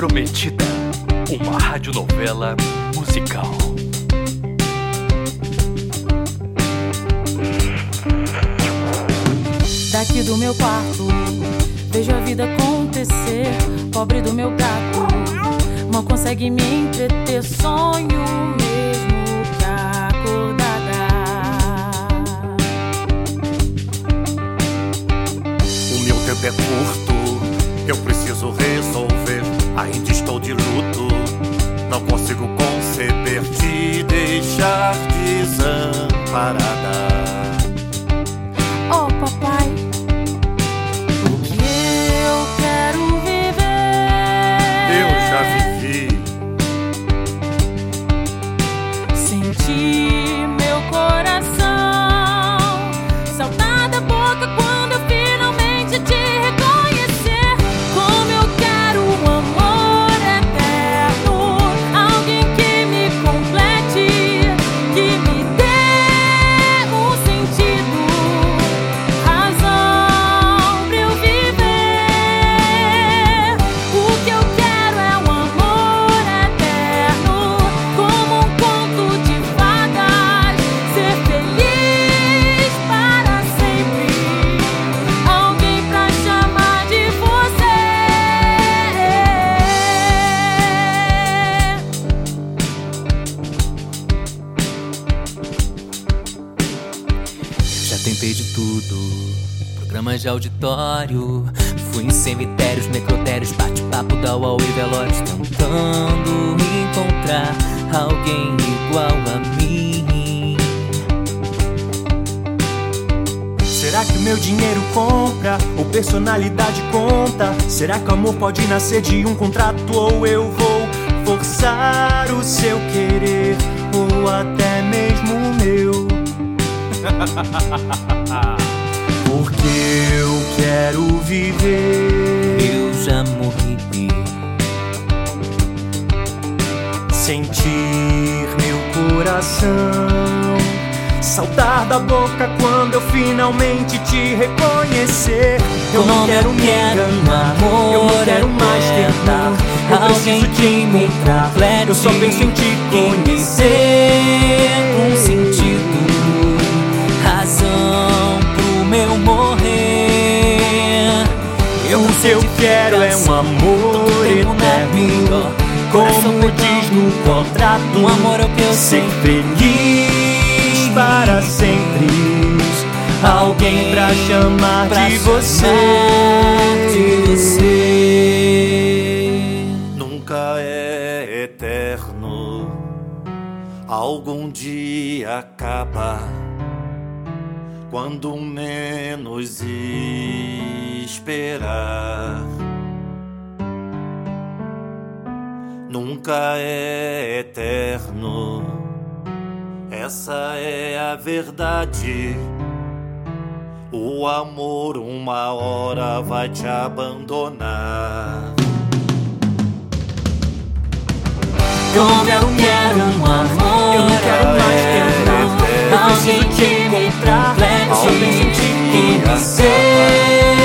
Prometida, uma radionovela musical. Daqui do meu quarto, vejo a vida acontecer. Pobre do meu gato, não consegue me entreter. Sonho mesmo que acordada. O meu tempo é curto, eu preciso resolver. Ainda estou de luto, não consigo conceber te deixar desamparada. Tentei de tudo. Programas de auditório. Fui em cemitérios, necrotérios, bate-papo da e velórios. Tentando encontrar alguém igual a mim. Será que o meu dinheiro compra ou personalidade conta? Será que o amor pode nascer de um contrato ou eu vou forçar o seu querer ou até? Porque eu quero viver, Eu já morri. sentir meu coração saltar da boca quando eu finalmente te reconhecer. Eu não quero me um enganar, eu não quero mais eterno, tentar. Eu preciso te encontrar. Eu só penso em te conhecer. Que eu quero é um amor eterno. Como diz no contrato, um amor é que eu ser sou. feliz para sempre. Alguém pra chamar de você. chamar de você. nunca é eterno. Algum dia acaba. Quando menos esperar. Nunca é eterno. Essa é a verdade. O amor uma hora vai te abandonar. Eu não quero um amor Eu quero mais tentar. Eu Alguém que me encontrar. complete, te que me conhecer.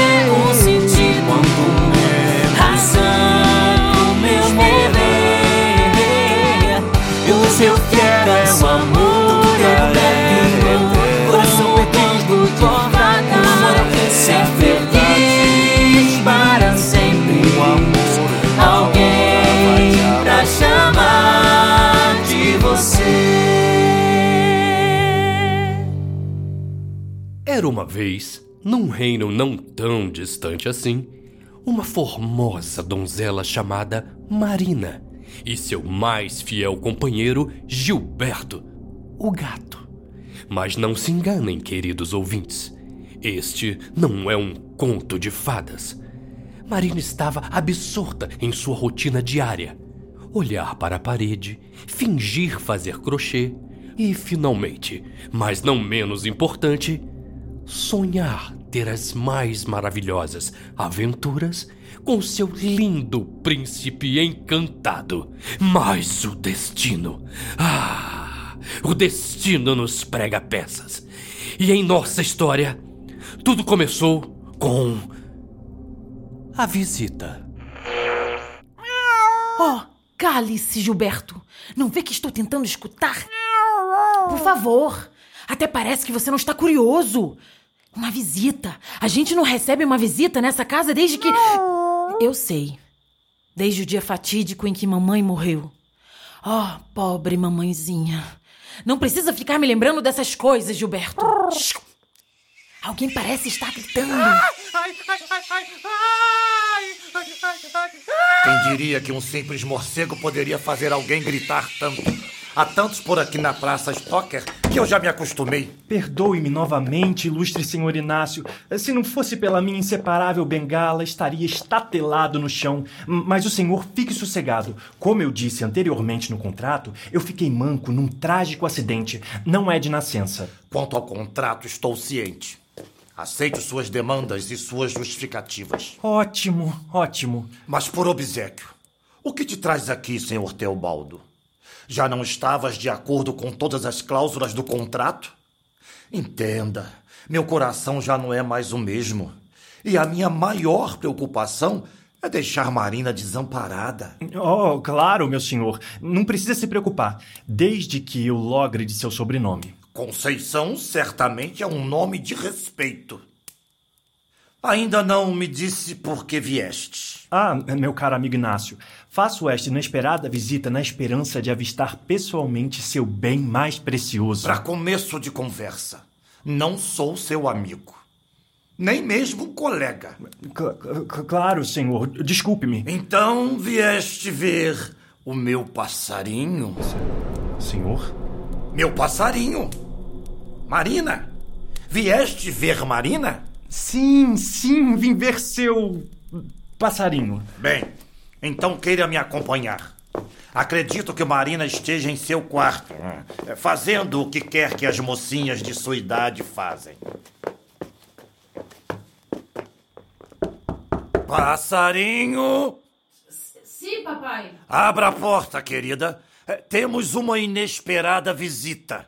Vez, num reino não tão distante assim, uma formosa donzela chamada Marina e seu mais fiel companheiro Gilberto, o gato. Mas não se enganem, queridos ouvintes. Este não é um conto de fadas. Marina estava absorta em sua rotina diária. Olhar para a parede, fingir fazer crochê e, finalmente, mas não menos importante, sonhar ter as mais maravilhosas aventuras com seu lindo príncipe encantado. Mas o destino. Ah! O destino nos prega peças. E em nossa história, tudo começou com. A visita. Oh, cale-se, Gilberto. Não vê que estou tentando escutar? Por favor. Até parece que você não está curioso. Uma visita. A gente não recebe uma visita nessa casa desde que. Eu sei. Desde o dia fatídico em que mamãe morreu. Oh, pobre mamãezinha. Não precisa ficar me lembrando dessas coisas, Gilberto. Alguém parece estar gritando. Quem diria que um simples morcego poderia fazer alguém gritar tanto? Há tantos por aqui na Praça Stoker que eu já me acostumei. Perdoe-me novamente, ilustre senhor Inácio. Se não fosse pela minha inseparável bengala, estaria estatelado no chão. Mas o senhor fique sossegado. Como eu disse anteriormente no contrato, eu fiquei manco num trágico acidente. Não é de nascença. Quanto ao contrato, estou ciente. Aceito suas demandas e suas justificativas. Ótimo, ótimo. Mas por obsequio, o que te traz aqui, senhor Teobaldo? Já não estavas de acordo com todas as cláusulas do contrato? Entenda, meu coração já não é mais o mesmo. E a minha maior preocupação é deixar Marina desamparada. Oh, claro, meu senhor. Não precisa se preocupar, desde que eu logre de seu sobrenome. Conceição certamente é um nome de respeito. Ainda não me disse por que vieste. Ah, meu caro amigo Inácio, faço esta inesperada visita na esperança de avistar pessoalmente seu bem mais precioso. Para começo de conversa, não sou seu amigo. Nem mesmo colega. Cl- cl- claro, senhor. Desculpe-me. Então vieste ver o meu passarinho? Senhor? Meu passarinho! Marina! Vieste ver Marina? Sim, sim, vim ver seu passarinho. Bem, então queira me acompanhar. Acredito que Marina esteja em seu quarto, eh, fazendo o que quer que as mocinhas de sua idade fazem. Passarinho! Sim, papai. Abra a porta, querida. Eh, Temos uma inesperada visita.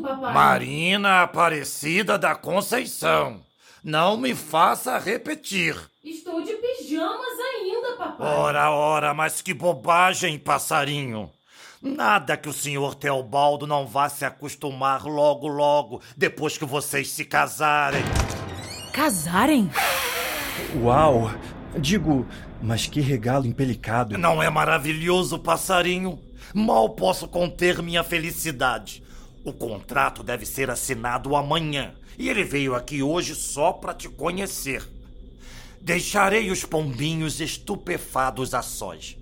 Papai. Marina Aparecida da Conceição. Não me faça repetir. Estou de pijamas ainda, papai. Ora, ora, mas que bobagem, passarinho. Nada que o senhor Teobaldo não vá se acostumar logo, logo, depois que vocês se casarem. Casarem? Uau! Digo, mas que regalo empelicado. Não é maravilhoso, passarinho? Mal posso conter minha felicidade. O contrato deve ser assinado amanhã e ele veio aqui hoje só para te conhecer. Deixarei os pombinhos estupefados a sós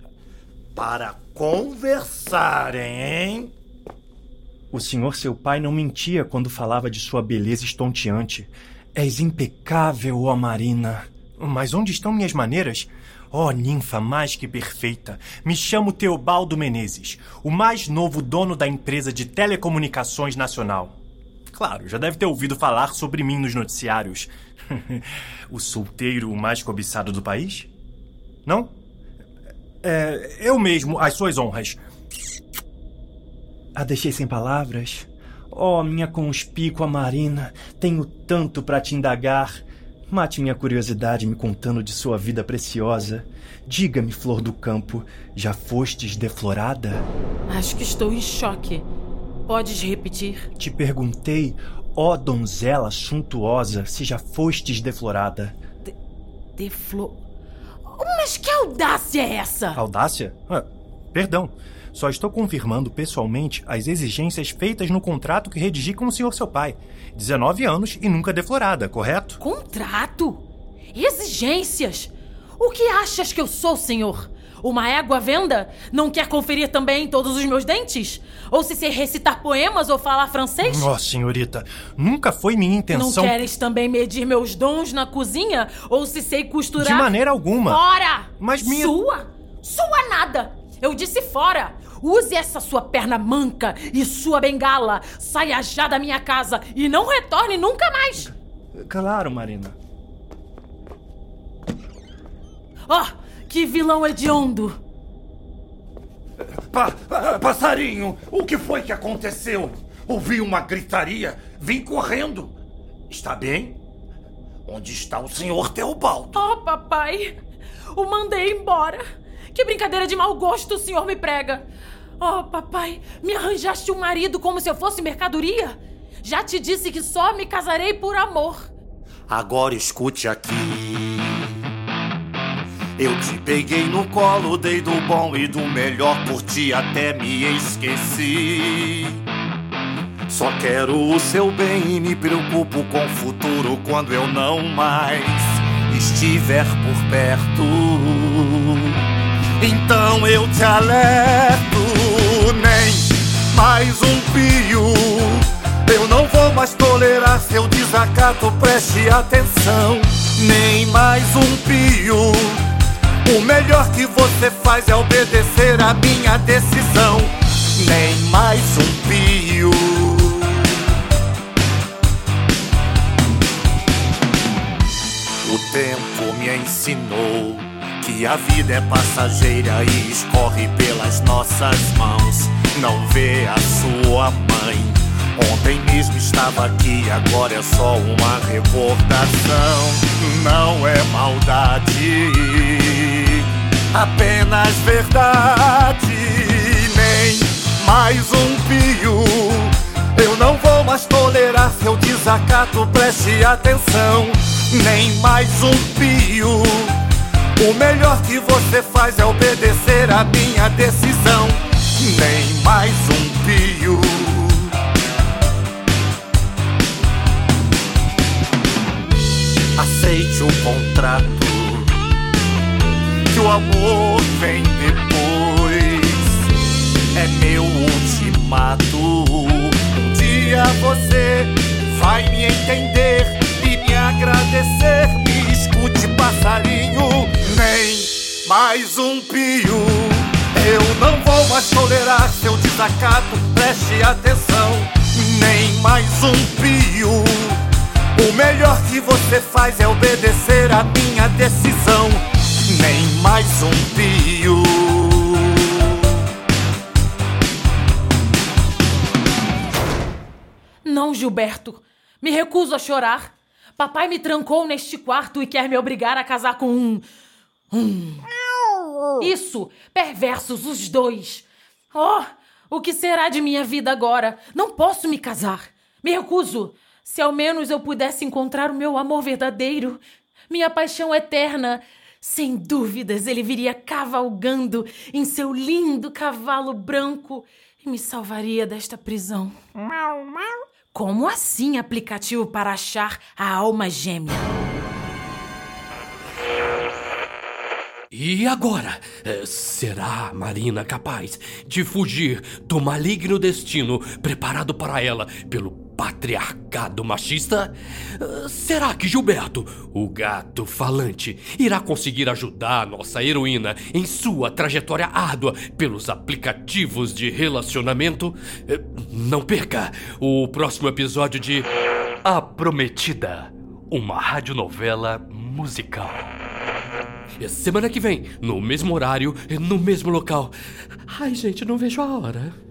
para conversarem, hein? O senhor, seu pai, não mentia quando falava de sua beleza estonteante. És impecável, ó Marina. Mas onde estão minhas maneiras? Ó ninfa mais que perfeita, me chamo Teobaldo Menezes, o mais novo dono da empresa de telecomunicações nacional. Claro, já deve ter ouvido falar sobre mim nos noticiários. o solteiro mais cobiçado do país? Não? É, eu mesmo, às suas honras. A deixei sem palavras. Oh, minha conspícua Marina, tenho tanto para te indagar. Mate minha curiosidade me contando de sua vida preciosa. Diga-me, flor do campo, já fostes deflorada? Acho que estou em choque. Podes repetir? Te perguntei, ó donzela suntuosa, se já fostes deflorada. Deflo. Mas que audácia é essa? Audácia? Ah, perdão. Só estou confirmando pessoalmente as exigências feitas no contrato que redigi com o senhor seu pai. 19 anos e nunca deflorada, correto? Contrato? Exigências? O que achas que eu sou, senhor? Uma égua à venda? Não quer conferir também todos os meus dentes? Ou se sei recitar poemas ou falar francês? Ó, senhorita, nunca foi minha Não intenção. queres também medir meus dons na cozinha? Ou se sei costurar? De maneira alguma. Fora! Mas minha- Sua? Sua nada! Eu disse fora! Use essa sua perna manca e sua bengala. Saia já da minha casa e não retorne nunca mais! Claro, Marina. Oh, que vilão hediondo! Pa pa- passarinho, o que foi que aconteceu? Ouvi uma gritaria, vim correndo. Está bem? Onde está o senhor Teobaldo? Oh, papai! O mandei embora! Que brincadeira de mau gosto o senhor me prega! Oh, papai, me arranjaste um marido como se eu fosse mercadoria? Já te disse que só me casarei por amor. Agora escute aqui. Eu te peguei no colo, dei do bom e do melhor por ti, até me esqueci. Só quero o seu bem e me preocupo com o futuro quando eu não mais estiver por perto. Então eu te alerto, nem mais um pio. Eu não vou mais tolerar seu desacato, preste atenção. Nem mais um pio. O melhor que você faz é obedecer a minha decisão. Nem mais um pio. O tempo me ensinou a vida é passageira e escorre pelas nossas mãos. Não vê a sua mãe. Ontem mesmo estava aqui, agora é só uma recordação. Não é maldade, apenas verdade. Nem mais um pio. Eu não vou mais tolerar seu desacato, preste atenção. Nem mais um pio. O melhor que você faz é obedecer a minha decisão. Nem mais um pio. Aceite o contrato. Que o amor vem depois. É meu ultimato. Um dia você vai me entender e me agradecer. Me escute, passarinho. Mais um pio. Eu não vou mais tolerar seu desacato. Preste atenção. Nem mais um pio. O melhor que você faz é obedecer a minha decisão. Nem mais um pio. Não, Gilberto. Me recuso a chorar. Papai me trancou neste quarto e quer me obrigar a casar com um. Um. Isso! Perversos os dois! Oh! O que será de minha vida agora? Não posso me casar. Me recuso. Se ao menos eu pudesse encontrar o meu amor verdadeiro, minha paixão eterna. Sem dúvidas, ele viria cavalgando em seu lindo cavalo branco e me salvaria desta prisão. Como assim aplicativo para achar a alma gêmea? E agora? Eh, Será Marina capaz de fugir do maligno destino preparado para ela pelo patriarcado machista? Eh, Será que Gilberto, o gato falante, irá conseguir ajudar a nossa heroína em sua trajetória árdua pelos aplicativos de relacionamento? Eh, Não perca o próximo episódio de A Prometida, uma radionovela musical. É Semana que vem, no mesmo horário, no mesmo local. Ai, gente, não vejo a hora.